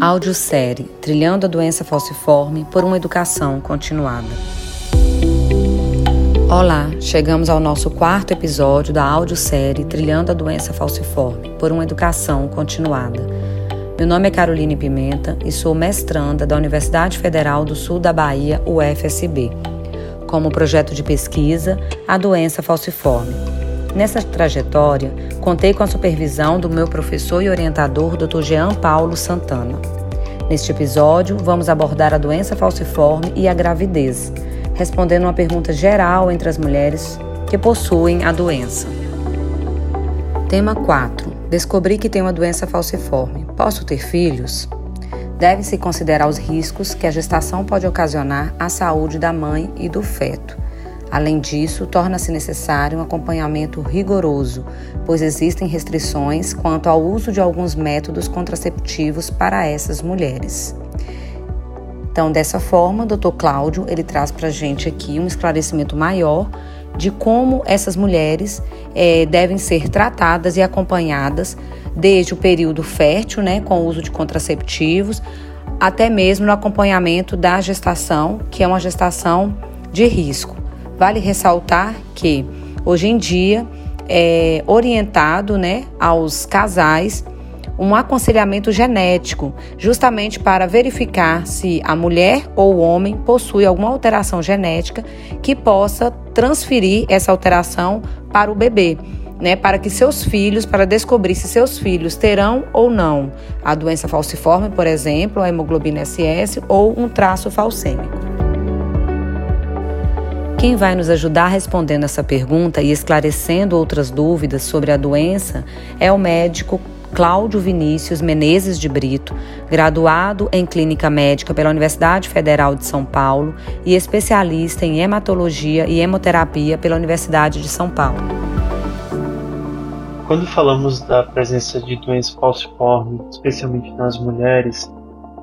Audiosérie Trilhando a Doença Falciforme por uma Educação Continuada. Olá, chegamos ao nosso quarto episódio da audiosérie Trilhando a Doença Falciforme por uma Educação Continuada. Meu nome é Caroline Pimenta e sou mestranda da Universidade Federal do Sul da Bahia, UFSB, como projeto de pesquisa A Doença Falciforme Nessa trajetória, contei com a supervisão do meu professor e orientador, Dr. Jean Paulo Santana. Neste episódio, vamos abordar a doença falciforme e a gravidez, respondendo uma pergunta geral entre as mulheres que possuem a doença. Tema 4. Descobri que tenho a doença falciforme. Posso ter filhos? Deve-se considerar os riscos que a gestação pode ocasionar à saúde da mãe e do feto Além disso, torna-se necessário um acompanhamento rigoroso, pois existem restrições quanto ao uso de alguns métodos contraceptivos para essas mulheres. Então, dessa forma, Dr. Cláudio ele traz para a gente aqui um esclarecimento maior de como essas mulheres é, devem ser tratadas e acompanhadas desde o período fértil, né, com o uso de contraceptivos, até mesmo no acompanhamento da gestação, que é uma gestação de risco. Vale ressaltar que hoje em dia é orientado né, aos casais um aconselhamento genético, justamente para verificar se a mulher ou o homem possui alguma alteração genética que possa transferir essa alteração para o bebê. Né, para que seus filhos, para descobrir se seus filhos terão ou não a doença falciforme, por exemplo, a hemoglobina SS ou um traço falcêmico. Quem vai nos ajudar respondendo essa pergunta e esclarecendo outras dúvidas sobre a doença é o médico Cláudio Vinícius Menezes de Brito, graduado em Clínica Médica pela Universidade Federal de São Paulo e especialista em hematologia e hemoterapia pela Universidade de São Paulo. Quando falamos da presença de doença falciforme, especialmente nas mulheres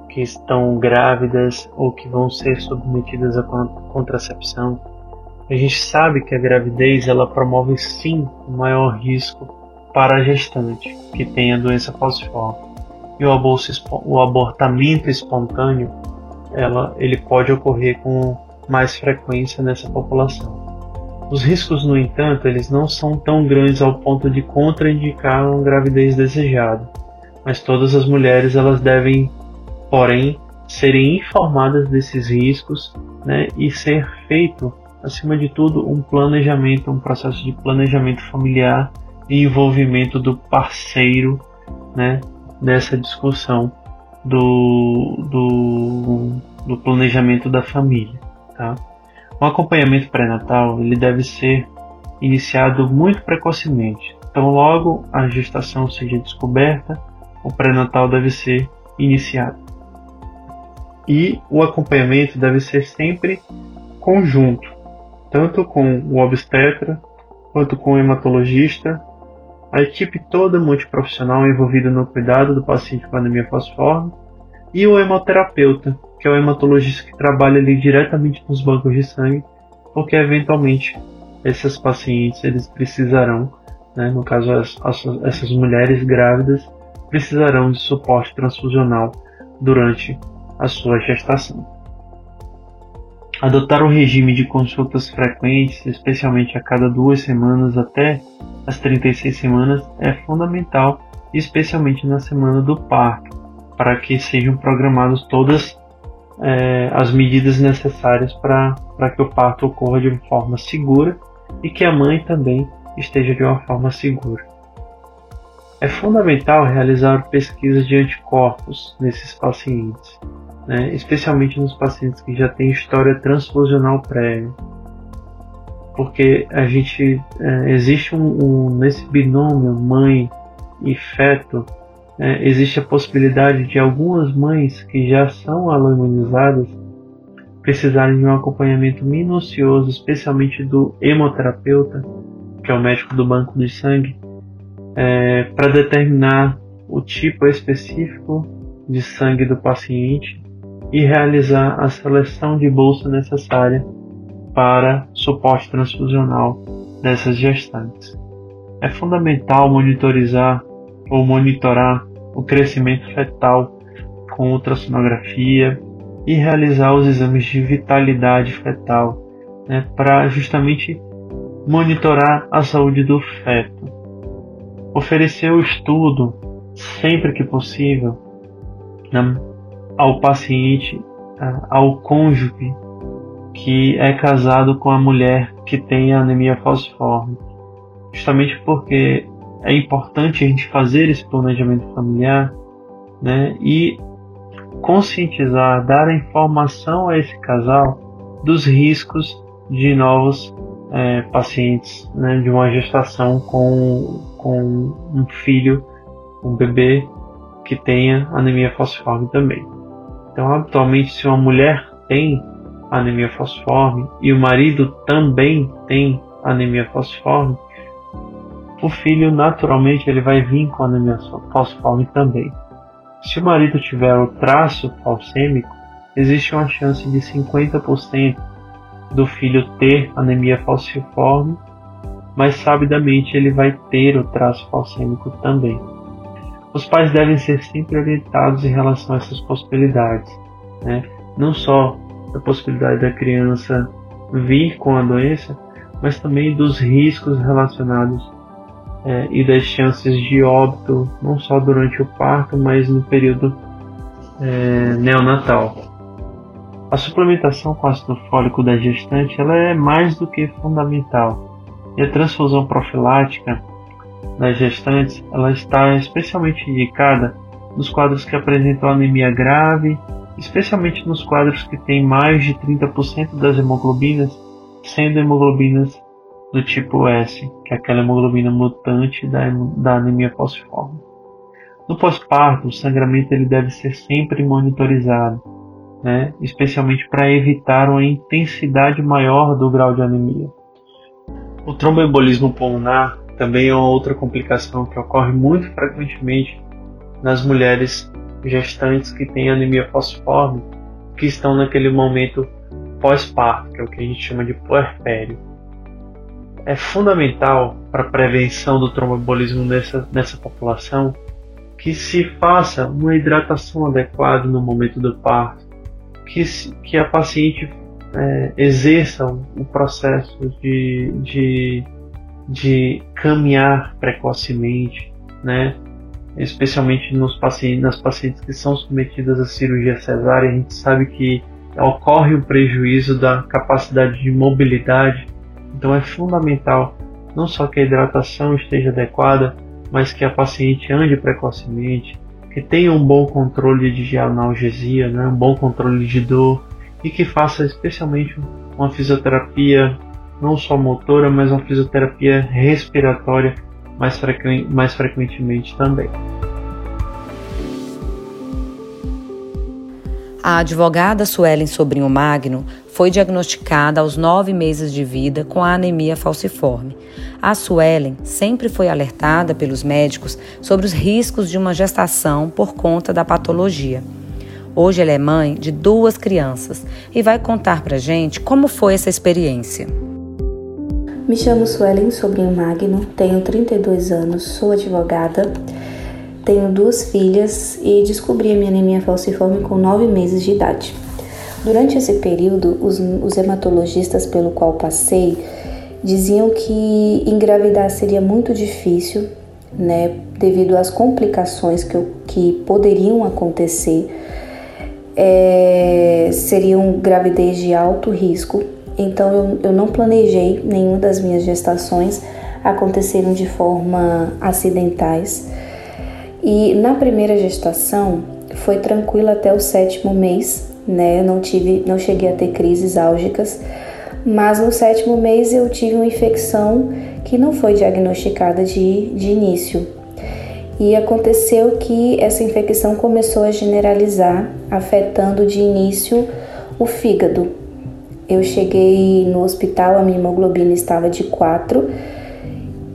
que estão grávidas ou que vão ser submetidas à contracepção, a gente sabe que a gravidez ela promove sim um maior risco para a gestante que tem a doença falciforme. E o, o abortamento espontâneo ela, ele pode ocorrer com mais frequência nessa população. Os riscos, no entanto, eles não são tão grandes ao ponto de contraindicar uma gravidez desejada, mas todas as mulheres elas devem, porém, serem informadas desses riscos né, e ser feito acima de tudo, um planejamento, um processo de planejamento familiar e envolvimento do parceiro né, nessa discussão do, do, do planejamento da família. Tá? O acompanhamento pré-natal ele deve ser iniciado muito precocemente. Então, logo a gestação seja descoberta, o pré-natal deve ser iniciado. E o acompanhamento deve ser sempre conjunto tanto com o obstetra quanto com o hematologista, a equipe toda multiprofissional envolvida no cuidado do paciente com anemia falciforme e o hemoterapeuta, que é o hematologista que trabalha ali diretamente nos bancos de sangue, porque eventualmente esses pacientes eles precisarão, né, no caso as, as, essas mulheres grávidas, precisarão de suporte transfusional durante a sua gestação. Adotar um regime de consultas frequentes, especialmente a cada duas semanas até as 36 semanas, é fundamental, especialmente na semana do parto, para que sejam programadas todas é, as medidas necessárias para que o parto ocorra de uma forma segura e que a mãe também esteja de uma forma segura. É fundamental realizar pesquisas de anticorpos nesses pacientes né, especialmente nos pacientes que já têm história transfusional prévia. Porque a gente é, existe um, um, nesse binômio mãe e feto é, existe a possibilidade de algumas mães que já são aluminizadas precisarem de um acompanhamento minucioso, especialmente do hemoterapeuta, que é o médico do banco de sangue, é, para determinar o tipo específico de sangue do paciente e realizar a seleção de bolsa necessária para suporte transfusional dessas gestantes. É fundamental monitorizar ou monitorar o crescimento fetal com ultrassonografia e realizar os exames de vitalidade fetal, né, para justamente monitorar a saúde do feto. Oferecer o estudo sempre que possível né, ao paciente, ao cônjuge que é casado com a mulher que tem anemia falciforme, justamente porque é importante a gente fazer esse planejamento familiar né, e conscientizar, dar a informação a esse casal dos riscos de novos é, pacientes né, de uma gestação com, com um filho, um bebê que tenha anemia falciforme também. Então, habitualmente, se uma mulher tem anemia falciforme e o marido também tem anemia falciforme, o filho naturalmente ele vai vir com anemia falciforme também. Se o marido tiver o traço falcêmico, existe uma chance de 50% do filho ter anemia falciforme, mas sabidamente ele vai ter o traço falcêmico também. Os pais devem ser sempre orientados em relação a essas possibilidades, né? não só da possibilidade da criança vir com a doença, mas também dos riscos relacionados é, e das chances de óbito, não só durante o parto, mas no período é, neonatal. A suplementação com ácido fólico da gestante ela é mais do que fundamental. E a transfusão profilática das gestantes ela está especialmente indicada nos quadros que apresentam anemia grave, especialmente nos quadros que têm mais de 30% das hemoglobinas sendo hemoglobinas do tipo S, que é aquela hemoglobina mutante da, da anemia falciforme. No pós-parto, o sangramento ele deve ser sempre monitorizado, né? especialmente para evitar uma intensidade maior do grau de anemia. O tromboembolismo pulmonar também é uma outra complicação que ocorre muito frequentemente nas mulheres gestantes que têm anemia falciforme, que estão naquele momento pós-parto, que é o que a gente chama de puerpério. É fundamental para a prevenção do tromboembolismo nessa, nessa população que se faça uma hidratação adequada no momento do parto, que, se, que a paciente é, exerça o processo de, de, de caminhar precocemente, né? especialmente nos pacientes, nas pacientes que são submetidas à cirurgia cesárea, a gente sabe que ocorre um prejuízo da capacidade de mobilidade então é fundamental não só que a hidratação esteja adequada, mas que a paciente ande precocemente, que tenha um bom controle de analgesia, né, um bom controle de dor e que faça especialmente uma fisioterapia não só motora, mas uma fisioterapia respiratória mais, frequ mais frequentemente também. A advogada Suelen Sobrinho Magno foi diagnosticada aos nove meses de vida com a anemia falciforme. A Suelen sempre foi alertada pelos médicos sobre os riscos de uma gestação por conta da patologia. Hoje ela é mãe de duas crianças e vai contar pra gente como foi essa experiência. Me chamo Suelen Sobrinho Magno, tenho 32 anos, sou advogada tenho duas filhas e descobri a minha anemia falciforme com nove meses de idade. Durante esse período, os, os hematologistas pelo qual passei diziam que engravidar seria muito difícil, né, devido às complicações que, que poderiam acontecer. É, seriam gravidez de alto risco, então eu, eu não planejei nenhuma das minhas gestações aconteceram de forma acidentais. E na primeira gestação foi tranquila até o sétimo mês, né? Não tive, não cheguei a ter crises álgicas, mas no sétimo mês eu tive uma infecção que não foi diagnosticada de, de início. E aconteceu que essa infecção começou a generalizar, afetando de início o fígado. Eu cheguei no hospital, a minha hemoglobina estava de 4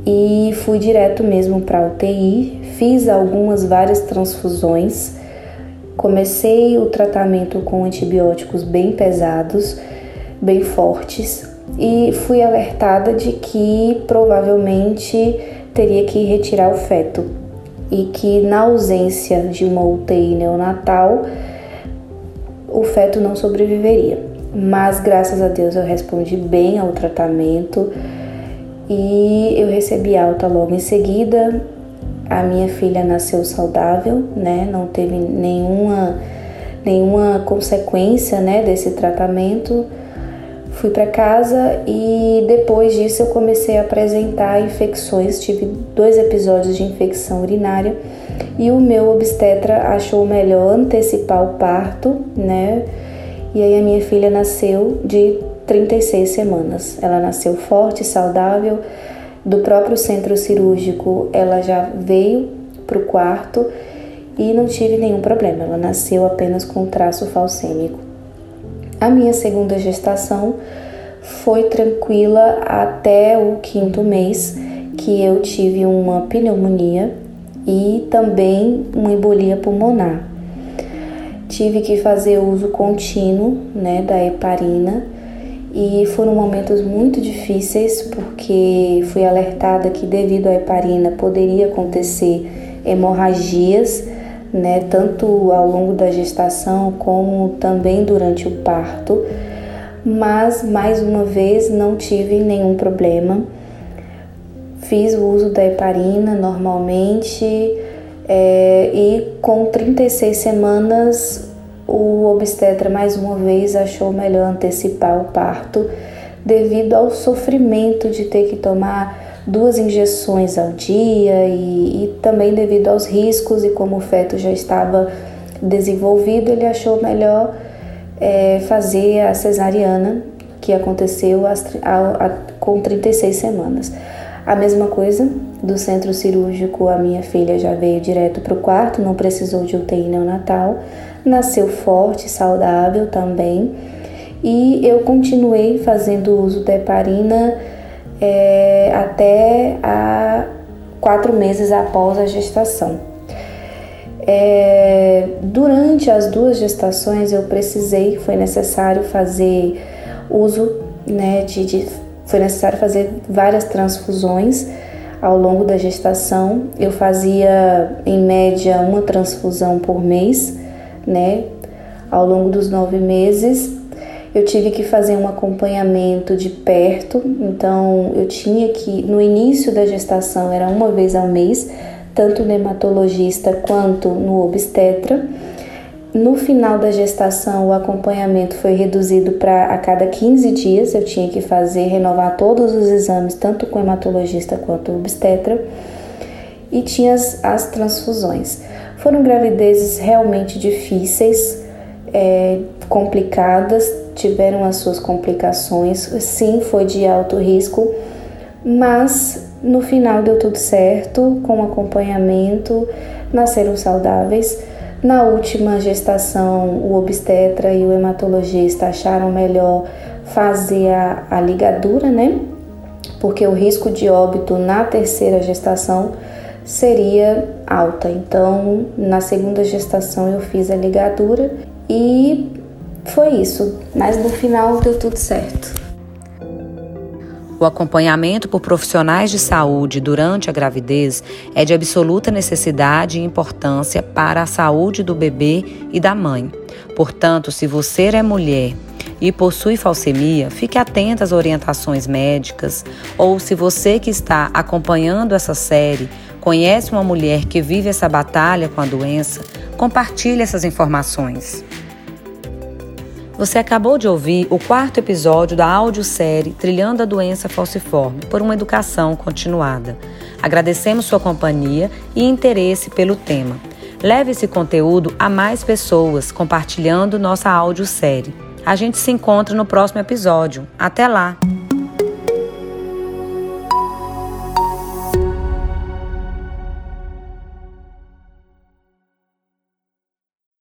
e fui direto mesmo para UTI, fiz algumas várias transfusões, comecei o tratamento com antibióticos bem pesados, bem fortes e fui alertada de que provavelmente teria que retirar o feto. e que na ausência de uma UTI neonatal o feto não sobreviveria. Mas graças a Deus eu respondi bem ao tratamento e eu recebi alta logo em seguida. A minha filha nasceu saudável, né? Não teve nenhuma nenhuma consequência, né, desse tratamento. Fui para casa e depois disso eu comecei a apresentar infecções. Tive dois episódios de infecção urinária e o meu obstetra achou melhor antecipar o parto, né? E aí a minha filha nasceu de 36 semanas. Ela nasceu forte, saudável. Do próprio centro cirúrgico, ela já veio para o quarto e não tive nenhum problema. Ela nasceu apenas com traço falcêmico. A minha segunda gestação foi tranquila até o quinto mês, que eu tive uma pneumonia e também uma embolia pulmonar. Tive que fazer uso contínuo né, da heparina. E foram momentos muito difíceis porque fui alertada que devido à heparina poderia acontecer hemorragias, né, tanto ao longo da gestação como também durante o parto, mas mais uma vez não tive nenhum problema. Fiz o uso da heparina normalmente é, e com 36 semanas o obstetra mais uma vez achou melhor antecipar o parto devido ao sofrimento de ter que tomar duas injeções ao dia e, e também devido aos riscos e como o feto já estava desenvolvido, ele achou melhor é, fazer a cesariana que aconteceu a, a, com 36 semanas. A mesma coisa do centro cirúrgico, a minha filha já veio direto para o quarto, não precisou de UTI neonatal, nasceu forte, saudável também. E eu continuei fazendo uso da heparina é, até a quatro meses após a gestação. É, durante as duas gestações eu precisei, foi necessário fazer uso né, de, de foi necessário fazer várias transfusões ao longo da gestação. Eu fazia em média uma transfusão por mês, né? Ao longo dos nove meses. Eu tive que fazer um acompanhamento de perto, então eu tinha que, no início da gestação, era uma vez ao mês, tanto no hematologista quanto no obstetra. No final da gestação, o acompanhamento foi reduzido para a cada 15 dias. Eu tinha que fazer, renovar todos os exames, tanto com o hematologista quanto o obstetra, e tinha as, as transfusões. Foram gravidezes realmente difíceis, é, complicadas, tiveram as suas complicações. Sim, foi de alto risco, mas no final deu tudo certo, com acompanhamento, nasceram saudáveis. Na última gestação, o obstetra e o hematologista acharam melhor fazer a, a ligadura, né? Porque o risco de óbito na terceira gestação seria alta. Então, na segunda gestação eu fiz a ligadura e foi isso. Mas no final deu tudo certo. O acompanhamento por profissionais de saúde durante a gravidez é de absoluta necessidade e importância para a saúde do bebê e da mãe. Portanto, se você é mulher e possui falsemia, fique atenta às orientações médicas ou se você que está acompanhando essa série conhece uma mulher que vive essa batalha com a doença, compartilhe essas informações. Você acabou de ouvir o quarto episódio da audiosérie Trilhando a Doença Falciforme por uma educação continuada. Agradecemos sua companhia e interesse pelo tema. Leve esse conteúdo a mais pessoas compartilhando nossa audiosérie. A gente se encontra no próximo episódio. Até lá!